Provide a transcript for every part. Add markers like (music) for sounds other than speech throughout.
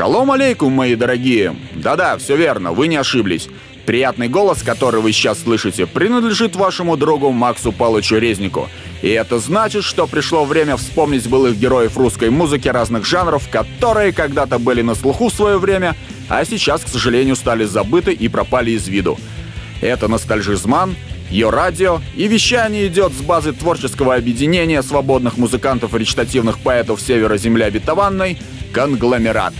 Шалом алейкум, мои дорогие! Да-да, все верно, вы не ошиблись. Приятный голос, который вы сейчас слышите, принадлежит вашему другу Максу Палычу Резнику. И это значит, что пришло время вспомнить былых героев русской музыки разных жанров, которые когда-то были на слуху в свое время, а сейчас, к сожалению, стали забыты и пропали из виду. Это «Ностальжизман», ее радио и вещание идет с базы творческого объединения свободных музыкантов и речитативных поэтов Севера Земли Обетованной «Конгломерат».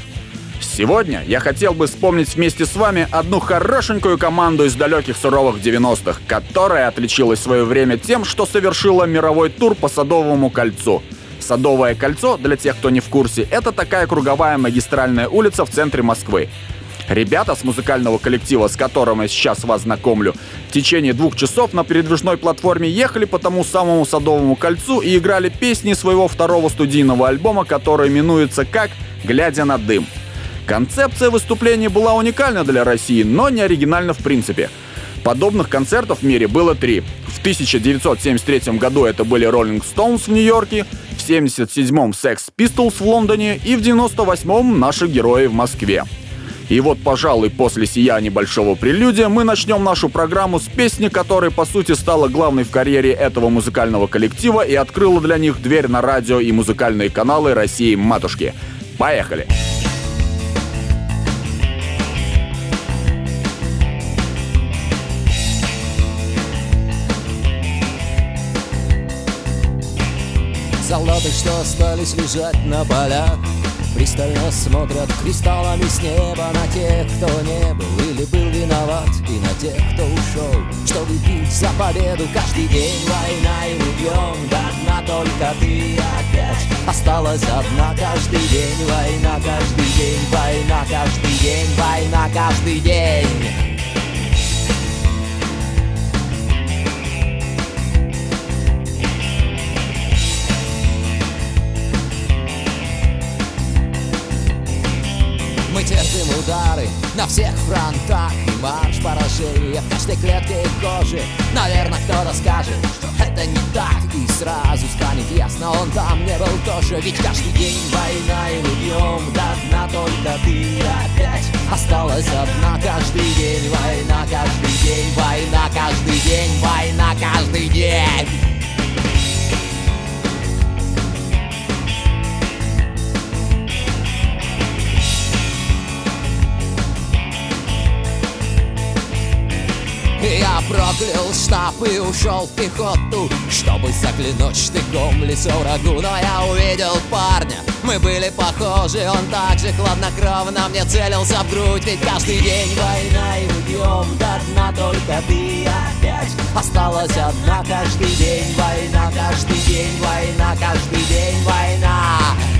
Сегодня я хотел бы вспомнить вместе с вами одну хорошенькую команду из далеких суровых 90-х, которая отличилась в свое время тем, что совершила мировой тур по Садовому кольцу. Садовое кольцо, для тех, кто не в курсе, это такая круговая магистральная улица в центре Москвы. Ребята с музыкального коллектива, с которым я сейчас вас знакомлю, в течение двух часов на передвижной платформе ехали по тому самому Садовому кольцу и играли песни своего второго студийного альбома, который именуется как «Глядя на дым». Концепция выступления была уникальна для России, но не оригинальна в принципе. Подобных концертов в мире было три. В 1973 году это были Rolling Stones в Нью-Йорке, в 1977-м Sex Pistols в Лондоне и в 1998-м наши герои в Москве. И вот, пожалуй, после сия небольшого прелюдия мы начнем нашу программу с песни, которая, по сути, стала главной в карьере этого музыкального коллектива и открыла для них дверь на радио и музыкальные каналы России-матушки. Поехали! Поехали! Солдаты, что остались лежать на полях. Пристально смотрят кристаллами с неба На тех, кто не был или был виноват И на тех, кто ушел, чтобы бить за победу. Каждый день война и мы бьем до дна Только ты опять. Осталась одна Каждый день война, каждый день война Каждый день война, каждый день терпим удары на всех фронтах И марш поражения в каждой клетке кожи Наверное, кто-то скажет, что это не так. И сразу станет ясно, он там не был тоже. Ведь каждый день война и мы бьем до дна Только ты опять осталась одна. Каждый день война, каждый день война Каждый день война, каждый день Я проклял штаб и ушел в пехоту. Чтобы заглянуть штыком лицо врагу Но я увидел парня, мы были похожи Он так же хладнокровно мне целился в грудь. Ведь каждый день война и мы до дна Только ты опять. Осталась одна Каждый день война, каждый день война Каждый день война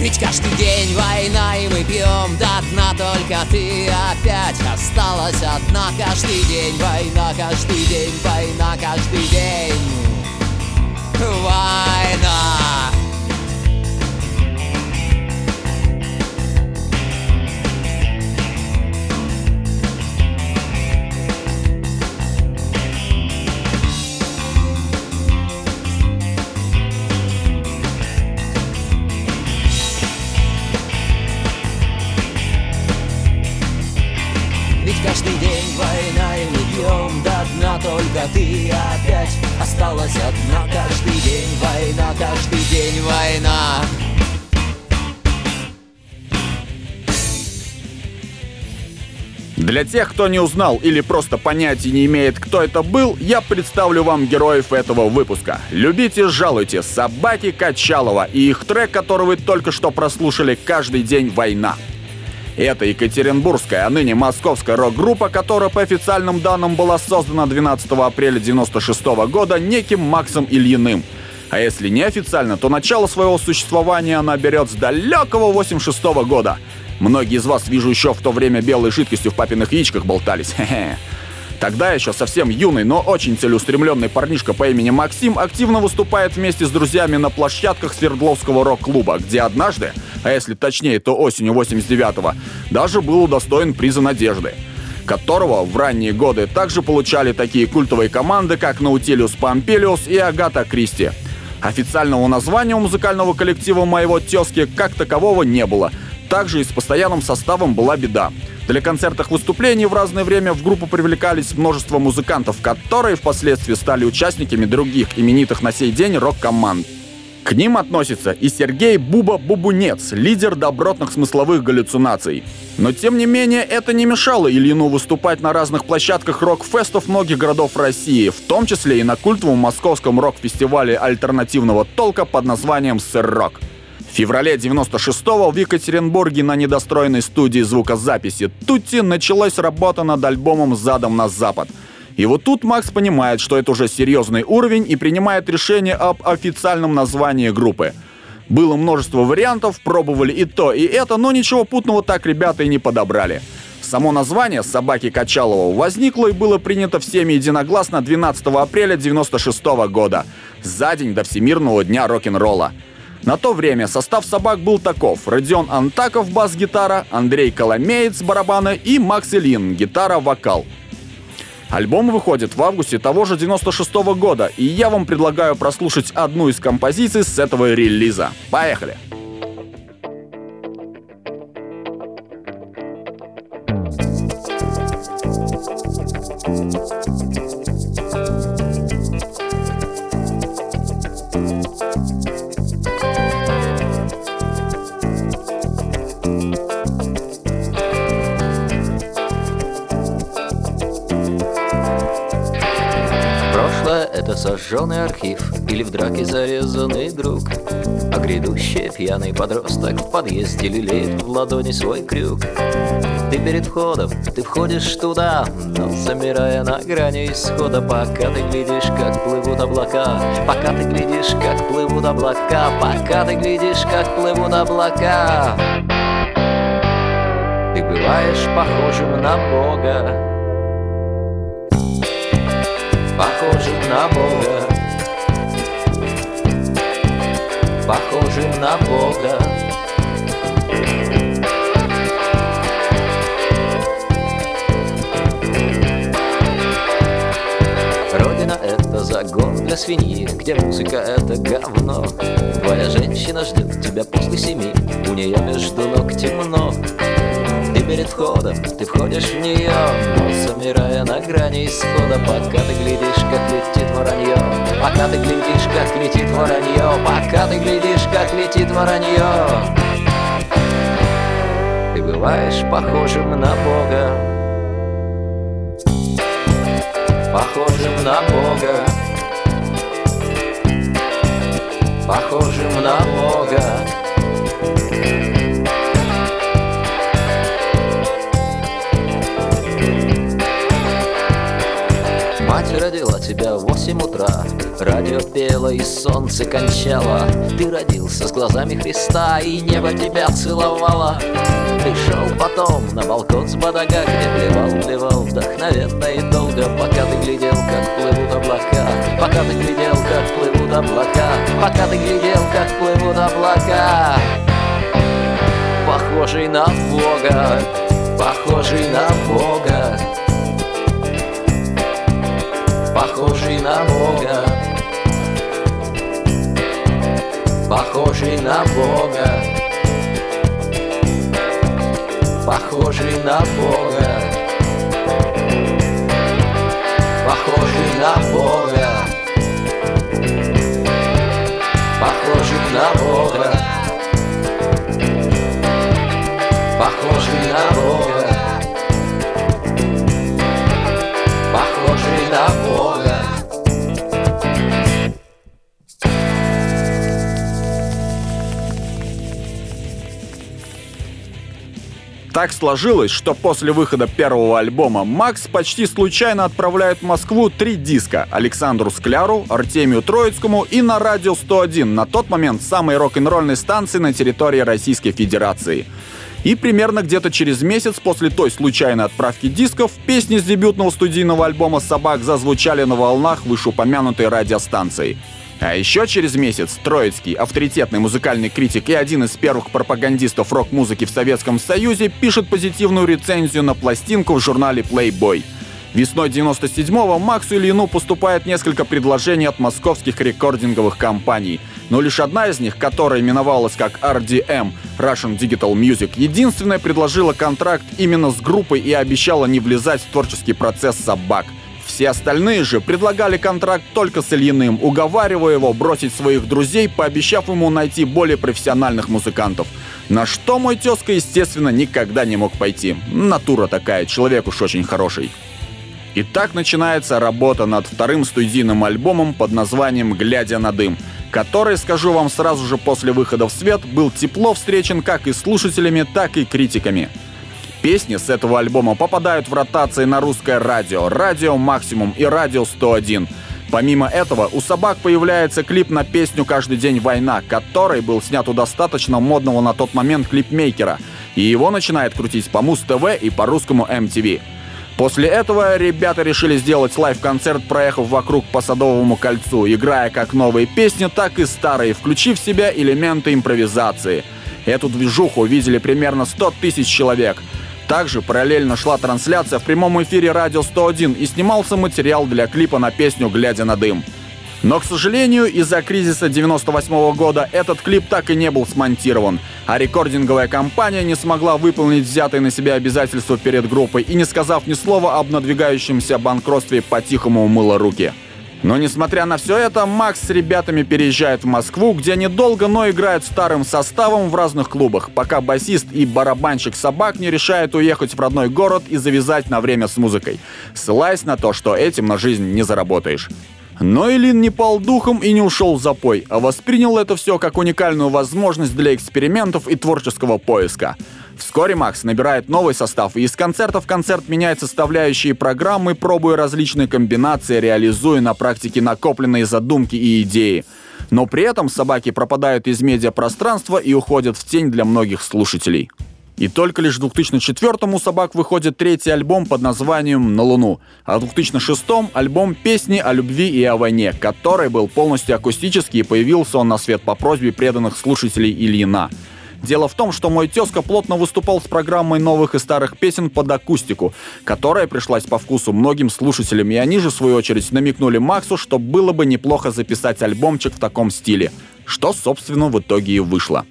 ведь каждый день война, и мы пьем до дна Только ты опять осталась одна. Каждый день война, каждый день война Каждый день война война и мы бьем до дна Только ты опять осталась одна Каждый день война, каждый день война Для тех, кто не узнал или просто понятия не имеет, кто это был, я представлю вам героев этого выпуска. Любите, жалуйте, собаки Качалова и их трек, который вы только что прослушали «Каждый день война». Это екатеринбургская, а ныне московская рок-группа, которая по официальным данным была создана 12 апреля 96 года неким Максом Ильиным. А если неофициально, то начало своего существования она берет с далекого 86 года. Многие из вас, вижу, еще в то время белой жидкостью в папиных яичках болтались. (laughs) Хе-хе. Тогда еще совсем юный, но очень целеустремленный парнишка по имени Максим активно выступает вместе с друзьями на площадках Свердловского рок-клуба, где однажды, а если точнее, то осенью 89-го, даже был удостоен приза надежды которого в ранние годы также получали такие культовые команды, как Наутилиус Помпелиус и Агата Кристи. Официального названия у музыкального коллектива моего тезки как такового не было, Также и с постоянным составом была беда. Для концертных выступлений в разное время в группу привлекались множество музыкантов, которые впоследствии стали участниками других именитых на сей день рок-команд. К ним относится и Сергей Буба Бубунец, лидер добротных смысловых галлюцинаций. Но тем не менее это не мешало Ильину выступать на разных площадках рок-фестов многих городов России, в том числе и на культовом московском рок-фестивале альтернативного толка под названием «Сыр-рок». В феврале 96-го в Екатеринбурге на недостроенной студии звукозаписи Тутти началась работа над альбомом «Задом на запад», и вот тут Макс понимает, что это уже серьезный уровень и принимает решение об официальном названии группы. Было множество вариантов, пробовали и то, и это, но ничего путного так ребята и не подобрали. Само название «Собаки Качалова» возникло и было принято всеми единогласно 12 апреля 96 года, за день до Всемирного дня рок-н-ролла. На то время состав собак был таков. Родион Антаков, бас-гитара, Андрей Коломеец, барабаны и Макс Ильин, гитара-вокал. Альбом выходит в августе того же 96 -го года, и я вам предлагаю прослушать одну из композиций с этого релиза. Поехали! Это пьяный подросток в подъезде лелеет в ладони свой крюк. Ты перед входом, ты входишь туда, но замирая на грани исхода. Пока ты глядишь, как плывут облака Пока ты глядишь, как плывут облака Пока ты глядишь, как плывут облака. Ты бываешь похожим на Бога. Похожим на Бога, похожим на Бога. Родина — это загон для свиньи, где музыка — это говно. Твоя женщина ждет тебя после семи, у нее между ног темно перед входом Ты входишь в нее, но замирая на грани исхода Пока ты глядишь, как летит воронье Пока ты глядишь, как летит воронье Пока ты глядишь, как летит воронье Ты бываешь похожим на Бога. Похожим на Бога. Похожим на Бога Мать родила тебя в восемь утра. Радио пело и солнце кончало. Ты родился с глазами Христа И небо тебя целовало. Ты шел потом на балкон с Бадага Где плевал, плевал вдохновенно и долго Пока ты глядел, как плывут облака. Пока ты глядел, как плывут облака. Пока ты глядел, как плывут облака. Похожий на Бога Похожий на Бога похожий на Бога, похожий на Бога, похожий на Бога, похожий на Бога, похожий на Бога, похожий на Бога. Так сложилось, что после выхода первого альбома Макс почти случайно отправляет в Москву три диска Александру Скляру, Артемию Троицкому и на радио 101, на тот момент самой рок-н-ролльной станции на территории Российской Федерации. И примерно где-то через месяц после той случайной отправки дисков песни с дебютного студийного альбома «Собак» зазвучали на волнах вышеупомянутой радиостанции. А еще через месяц Троицкий, авторитетный музыкальный критик и один из первых пропагандистов рок-музыки в Советском Союзе, пишет позитивную рецензию на пластинку в журнале Playboy. Весной 97-го Максу Ильину поступает несколько предложений от московских рекординговых компаний. но лишь одна из них, которая именовалась как RDM, Russian Digital Music, единственная предложила контракт именно с группой и обещала не влезать в творческий процесс собак. Все остальные же предлагали контракт только с Ильиным, уговаривая его бросить своих друзей, пообещав ему найти более профессиональных музыкантов. На что мой тезка, естественно, никогда не мог пойти. Натура такая, человек уж очень хороший. И так начинается работа над вторым студийным альбомом под названием «Глядя на дым», который, скажу вам сразу же после выхода в свет, был тепло встречен как и слушателями, так и критиками. Песни с этого альбома попадают в ротации на русское радио, радио «Максимум» и радио «101». Помимо этого, у собак появляется клип на песню «Каждый день война», который был снят у достаточно модного на тот момент клипмейкера, и его начинает крутить по Муз-ТВ и по русскому MTV. После этого ребята решили сделать лайв-концерт, проехав вокруг по Садовому кольцу, играя как новые песни, так и старые, включив в себя элементы импровизации. Эту движуху видели примерно 100 тысяч человек. Также параллельно шла трансляция в прямом эфире «Радио 101» и снимался материал для клипа на песню «Глядя на дым». Но, к сожалению, из-за кризиса 98 -го года этот клип так и не был смонтирован, а рекординговая компания не смогла выполнить взятые на себя обязательства перед группой и, не сказав ни слова об надвигающемся банкротстве, по-тихому умыла руки. Но несмотря на все это, Макс с ребятами переезжает в Москву, где недолго, но играет старым составом в разных клубах, пока басист и барабанщик собак не решают уехать в родной город и завязать на время с музыкой, ссылаясь на то, что этим на жизнь не заработаешь. Но Илин не пал духом и не ушел в запой, а воспринял это все как уникальную возможность для экспериментов и творческого поиска. Вскоре Макс набирает новый состав и из концерта в концерт меняет составляющие программы, пробуя различные комбинации, реализуя на практике накопленные задумки и идеи. Но при этом собаки пропадают из медиапространства и уходят в тень для многих слушателей. И только лишь в 2004 у собак выходит третий альбом под названием «На Луну», а в 2006 альбом «Песни о любви и о войне», который был полностью акустический и появился он на свет по просьбе преданных слушателей Ильина. Дело в том, что мой тезка плотно выступал с программой новых и старых песен под акустику, которая пришлась по вкусу многим слушателям, и они же, в свою очередь, намекнули Максу, что было бы неплохо записать альбомчик в таком стиле, что, собственно, в итоге и вышло.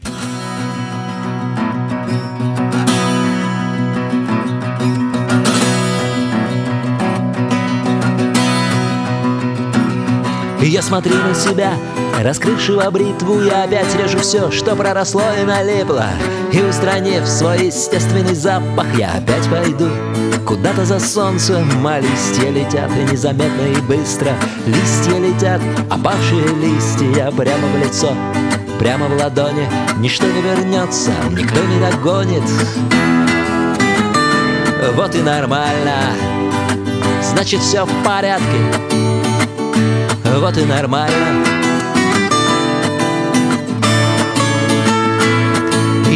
Я смотрю на себя, раскрывшего бритву Я опять режу все, что проросло и налипло. И устранив свой естественный запах Я опять пойду куда-то за солнцем. А листья летят и незаметно и быстро. Листья летят, опавшие листья прямо в лицо Прямо в ладони. Ничто не вернется, никто не догонит. Вот и нормально. Значит, все в порядке. Вот и нормально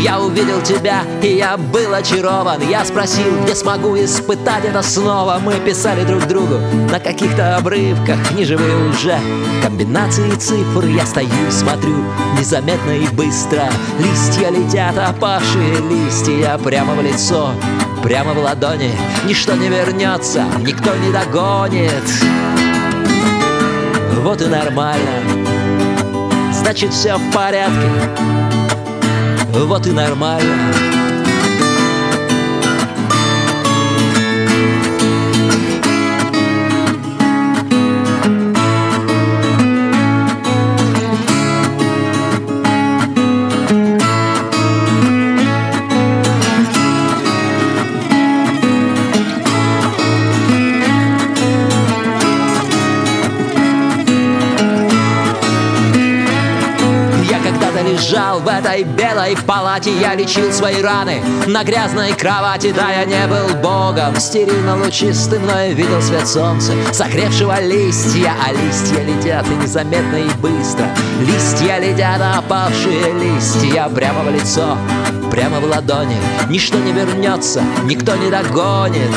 Я увидел тебя, и я был очарован. Я спросил, где смогу испытать это снова. Мы писали друг другу на каких-то обрывках Неживые уже. Комбинации цифр Я стою смотрю незаметно и быстро. Листья летят, опавшие листья Прямо в лицо, прямо в ладони. Ничто не вернется, никто не догонит. Вот и нормально. Значит, все в порядке Вот и нормально этой белой палате Я лечил свои раны. На грязной кровати Да, я не был богом, стерильно лучистым Но я видел свет солнца, согревшего листья А листья летят и незаметно и быстро. Листья летят, а опавшие листья Прямо в лицо, прямо в ладони. Ничто не вернется, никто не догонит.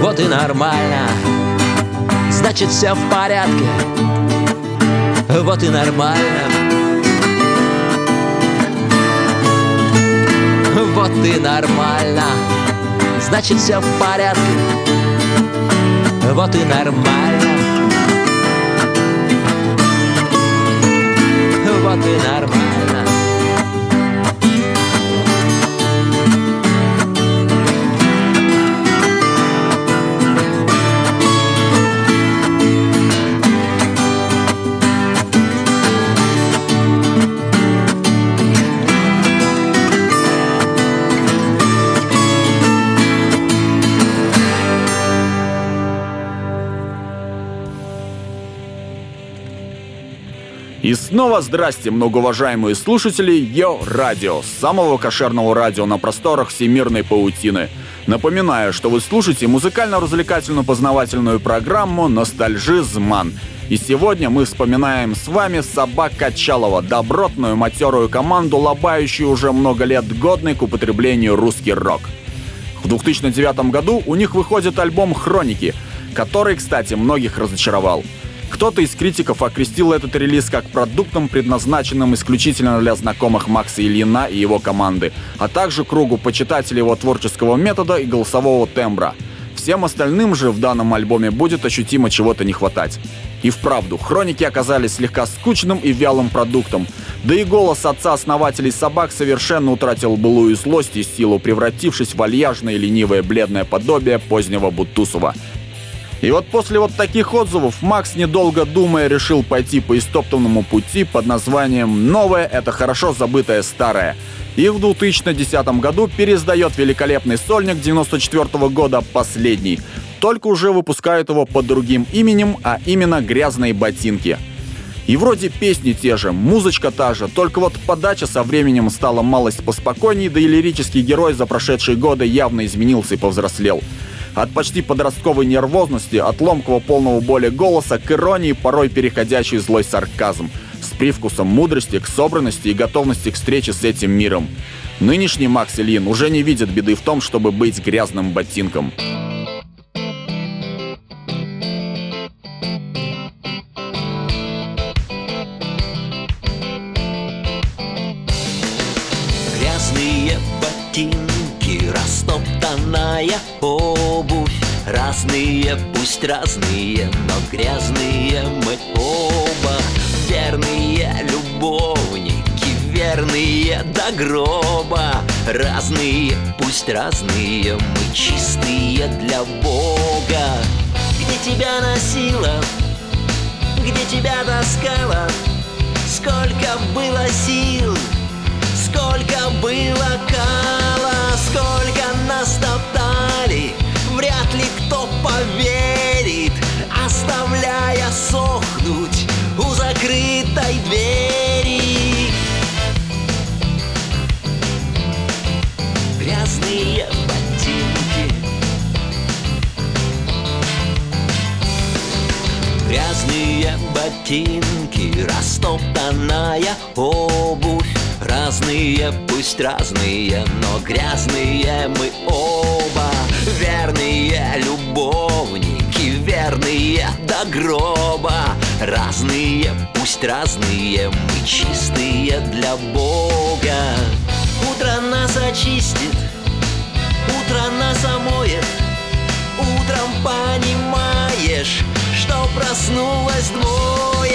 Вот и нормально. Значит, все в порядке. Вот и нормально вот и нормально. Значит, все в порядке. Вот и нормально. Вот и нормально. Снова здрасте, многоуважаемые слушатели Йо Радио, самого кошерного радио на просторах всемирной паутины. Напоминаю, что вы слушаете музыкально-развлекательную познавательную программу «Ностальжизман». И сегодня мы вспоминаем с вами Собак Качалова, добротную матерую команду, лобающую уже много лет годный к употреблению русский рок. В 2009 году у них выходит альбом «Хроники», который, кстати, многих разочаровал – кто-то из критиков окрестил этот релиз как продуктом, предназначенным исключительно для знакомых Макса Ильина и его команды, а также кругу почитателей его творческого метода и голосового тембра. Всем остальным же в данном альбоме будет ощутимо чего-то не хватать. И вправду, хроники оказались слегка скучным и вялым продуктом. Да и голос отца основателей собак совершенно утратил былую злость и силу, превратившись в вальяжное и ленивое бледное подобие позднего Бутусова – и вот после вот таких отзывов Макс, недолго думая, решил пойти по истоптанному пути под названием «Новое – это хорошо забытое старое». И в 2010 году пересдает великолепный сольник 94 -го года «Последний». Только уже выпускают его под другим именем, а именно «Грязные ботинки». И вроде песни те же, музычка та же, только вот подача со временем стала малость поспокойней, да и лирический герой за прошедшие годы явно изменился и повзрослел. От почти подростковой нервозности, от ломкого полного боли голоса к иронии, порой переходящий злой сарказм, с привкусом мудрости к собранности и готовности к встрече с этим миром. Нынешний Макс Ильин уже не видит беды в том, чтобы быть грязным ботинком. Разные, пусть разные, но грязные мы оба. Верные любовники, верные до гроба. Разные, пусть разные, мы чистые для Бога. Где тебя носила, где тебя таскала? Сколько было сил, сколько было кала Сколько нас топтали, кто поверит Оставляя сохнуть у закрытой двери. Грязные ботинки. Грязные ботинки, растоптанная обувь. Разные, пусть разные, но грязные мы оба Верные любовники, верные до гроба. Разные, пусть разные, мы чистые для Бога. Утро нас очистит, утро нас омоет. Утром понимаешь, что проснулось двое.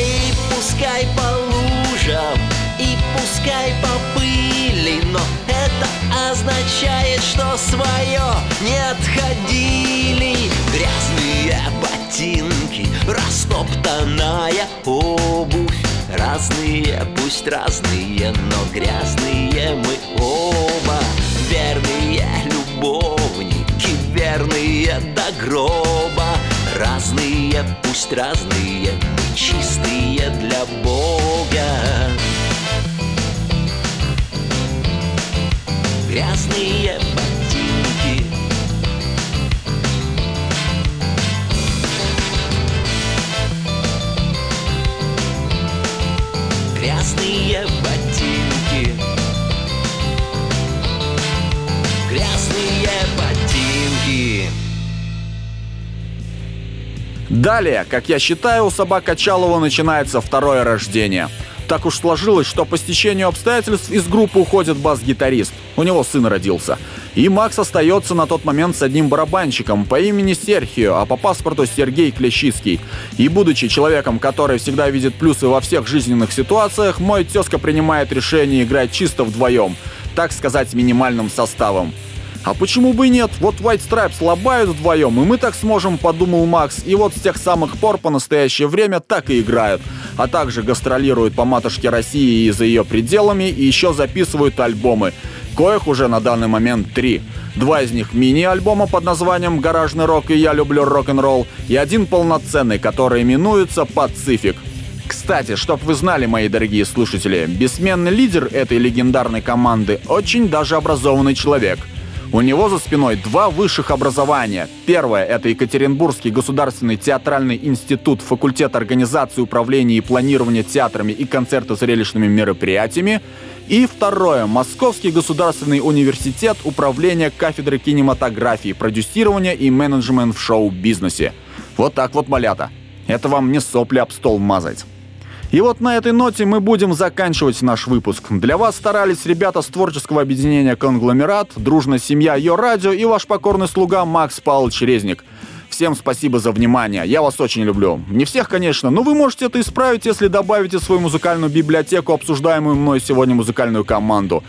И пускай по лужам, и пускай по пыли Но это означает, что свое не отходили Грязные ботинки, растоптанная обувь. Разные, пусть разные, но грязные мы оба. Верные любовники, верные до гроба. Разные, пусть разные, мы чистые для Бога. Грязные Грязные ботинки Грязные ботинки Далее, как я считаю, у собак Качалова начинается второе рождение. Так уж сложилось, что по стечению обстоятельств из группы уходит бас-гитарист. У него сын родился. И Макс остается на тот момент с одним барабанщиком по имени Серхио, а по паспорту Сергей Клещицкий. И будучи человеком, который всегда видит плюсы во всех жизненных ситуациях, мой тезка принимает решение играть чисто вдвоем, так сказать, минимальным составом. А почему бы и нет? Вот White Stripes лобают вдвоем, и мы так сможем, подумал Макс. И вот с тех самых пор по настоящее время так и играют. А также гастролируют по матушке России и за ее пределами, и еще записывают альбомы. Коих уже на данный момент три. Два из них мини-альбома под названием «Гаражный рок» и «Я люблю рок-н-ролл», и один полноценный, который именуется «Пацифик». Кстати, чтоб вы знали, мои дорогие слушатели, бессменный лидер этой легендарной команды очень даже образованный человек – у него за спиной два высших образования. Первое – это Екатеринбургский государственный театральный институт, факультет организации, управления и планирования театрами и концертно-зрелищными мероприятиями. И второе – Московский государственный университет управления кафедры кинематографии, продюсирования и менеджмент в шоу-бизнесе. Вот так вот, малята. Это вам не сопли об стол мазать. И вот на этой ноте мы будем заканчивать наш выпуск. Для вас старались ребята с творческого объединения «Конгломерат», дружная семья Йо Радио и ваш покорный слуга Макс Павлович Резник. Всем спасибо за внимание. Я вас очень люблю. Не всех, конечно, но вы можете это исправить, если добавите в свою музыкальную библиотеку обсуждаемую мной сегодня музыкальную команду.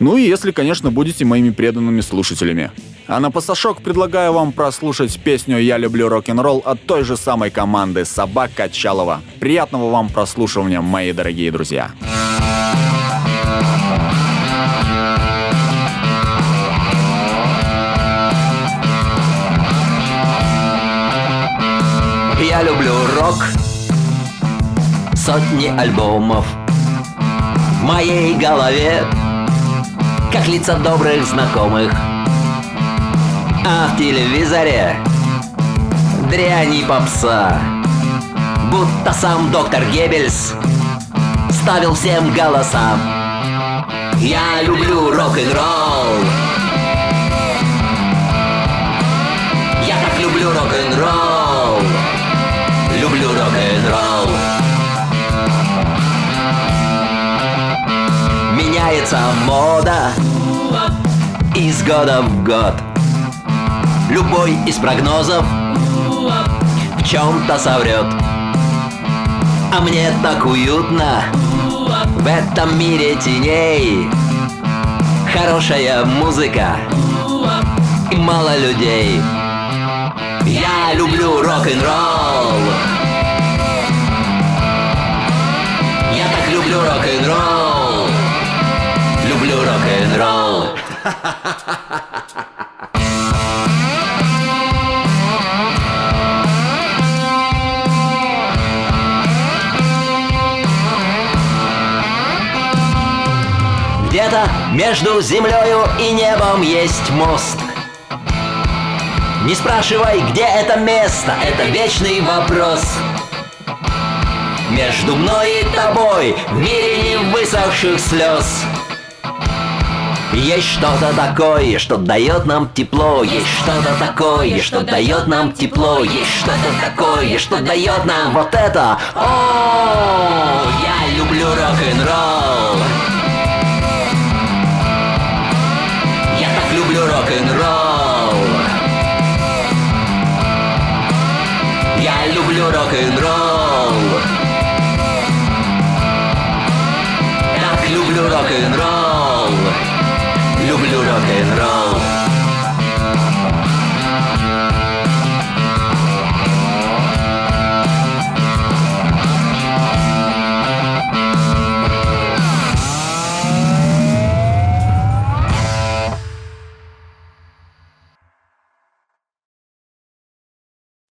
Ну и если, конечно, будете моими преданными слушателями. А на пасашок предлагаю вам прослушать песню «Я люблю рок-н-ролл» от той же самой команды «Собак Качалова». Приятного вам прослушивания, мои дорогие друзья. Сотни альбомов. В моей голове Как лица добрых знакомых. А в телевизоре Дрянь попса. Будто сам доктор Геббельс Ставил всем голоса Я люблю рок-н-ролл. Я так люблю рок-н-ролл. Люблю рок-н-ролл Меняется мода из года в год. Любой из прогнозов в чем-то соврет А мне так уютно в этом мире теней. Хорошая музыка и мало людей. Я люблю рок-н-ролл. Я так люблю рок-н-ролл Где-то между землею и небом есть мост – не спрашивай, где это место, это вечный вопрос. Между мной и тобой в мире высохших слез есть что-то такое, что дает нам тепло. Есть что-то такое, что дает нам тепло. Есть что-то такое, что дает нам вот это. О, я люблю рок-н-ролл. Я так люблю рок-н-ролл. Я люблю рок-н-ролл. Так люблю рок-н-ролл Люблю рок-н-ролл